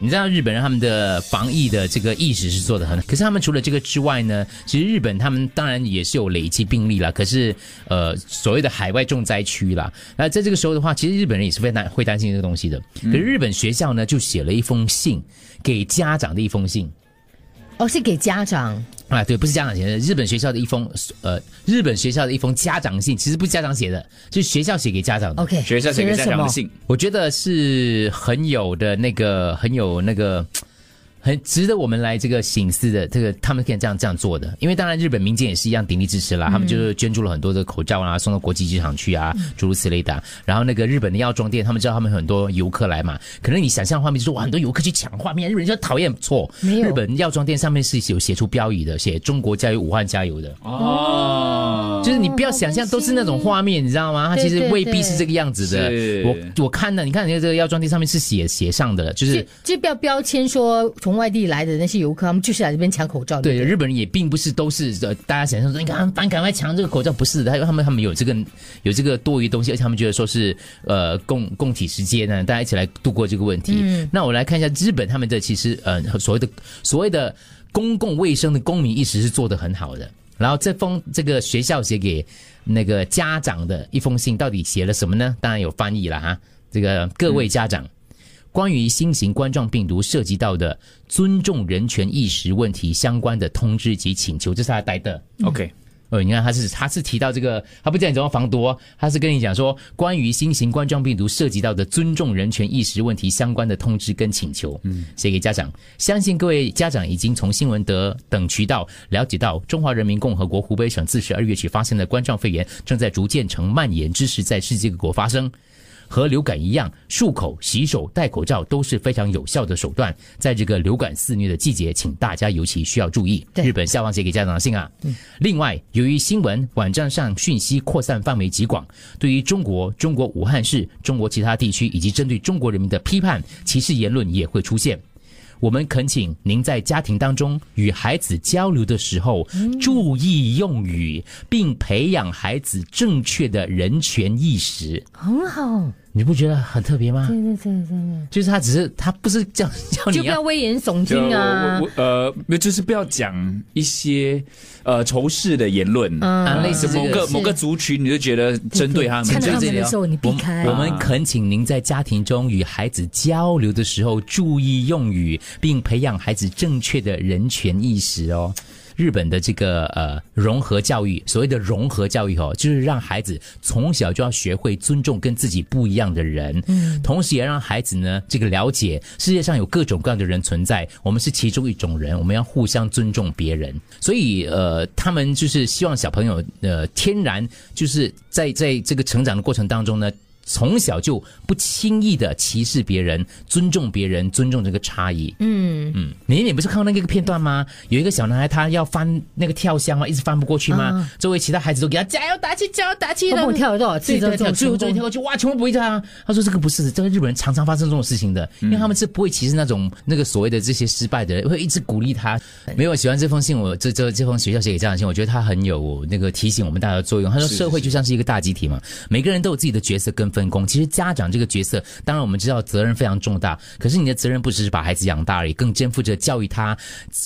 你知道日本人他们的防疫的这个意识是做的很好，可是他们除了这个之外呢，其实日本他们当然也是有累积病例啦，可是呃所谓的海外重灾区啦，那在这个时候的话，其实日本人也是非常会担心这个东西的。可是日本学校呢就写了一封信给家长的一封信。哦，是给家长啊，对，不是家长写的，日本学校的一封呃，日本学校的一封家长信，其实不是家长写的，就是学校写给家长的。OK，学校写给家长的信，我觉得是很有的那个，很有那个。很值得我们来这个醒思的，这个他们可以这样这样做的，因为当然日本民间也是一样鼎力支持啦，他们就是捐助了很多的口罩啊，送到国际机场去啊，诸如此类的。然后那个日本的药妆店，他们知道他们很多游客来嘛，可能你想象画面就是哇，很多游客去抢画面，日本人就讨厌，错，日本药妆店上面是有写出标语的，写“中国加油，武汉加油”的。哦，就是你不要想象都是那种画面，你知道吗？它其实未必是这个样子的是。我我看了，你看你的这个药妆店上面是写写上的，就是就就不要标签说从外地来的那些游客，他们就是来这边抢口罩。对，日本人也并不是都是呃，大家想象说，你看他们赶赶快抢这个口罩，不是的，他他们他们有这个有这个多余东西，而且他们觉得说是呃共共体时间呢，大家一起来度过这个问题。嗯，那我来看一下日本他们的其实呃所谓的所谓的公共卫生的公民意识是做得很好的。然后这封这个学校写给那个家长的一封信，到底写了什么呢？当然有翻译了哈。这个各位家长。关于新型冠状病毒涉及到的尊重人权意识问题相关的通知及请求，这是他带的。OK，呃，你看他是他是提到这个，他不讲你怎么防毒哦，他是跟你讲说关于新型冠状病毒涉及到的尊重人权意识问题相关的通知跟请求，嗯，写给家长。相信各位家长已经从新闻德等渠道了解到，中华人民共和国湖北省自十二月起发生的冠状肺炎正在逐渐呈蔓延之势，在世界各国发生。和流感一样，漱口、洗手、戴口罩都是非常有效的手段。在这个流感肆虐的季节，请大家尤其需要注意。日本校方写给家长的信啊。另外，由于新闻网站上讯息扩散范围极广，对于中国、中国武汉市、中国其他地区以及针对中国人民的批判、歧视言论也会出现。我们恳请您在家庭当中与孩子交流的时候，注意用语，并培养孩子正确的人权意识。很好，你不觉得很特别吗？对对对对就是他只是他不是叫叫对，你就不要要危言耸就听啊我。我呃，没有就是不要讲一些呃仇视的言论啊类似某这个个某个族群，你就觉得针对他们，看到的时候，你避我开。我们恳请您在家庭中与孩子交流的时候注意用语，并培养孩子正确的人权意识哦。日本的这个呃融合教育，所谓的融合教育哦，就是让孩子从小就要学会尊重跟自己不一样的人，嗯，同时也让孩子呢这个了解世界上有各种各样的人存在，我们是其中一种人，我们要互相尊重别人。所以呃，他们就是希望小朋友呃天然就是在在这个成长的过程当中呢。从小就不轻易的歧视别人，尊重别人，尊重这个差异。嗯嗯，你你不是看到那个片段吗？有一个小男孩他要翻那个跳箱啊，一直翻不过去吗？周围其他孩子都给他加油打气，加油打气的。我跳了多少次最后最后跳过去，哇，全部不会跳啊。他说这个不是，这个日本人常常发生这种事情的，因为他们是不会歧视那种那个所谓的这些失败的人，会一直鼓励他。没有喜欢这封信，我这这这封学校写给家长信，我觉得他很有那个提醒我们大家的作用。他说社会就像是一个大集体嘛，每个人都有自己的角色跟分工。其实家长这个角色，当然我们知道责任非常重大，可是你的责任不只是把孩子养大而已，更肩负着教育他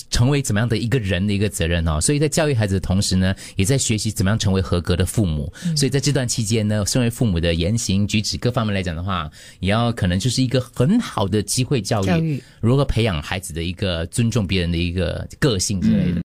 成为怎么样的一个人的一个责任哦。所以在教育孩子的同时呢，也在学习怎么样成为合格的父母。所以在这段期间呢，身为父母的言行举止各方面来讲的话，也要可能就是一个很好的机会教育，教育如何培养孩子的一个尊重别人的一个个性之类的。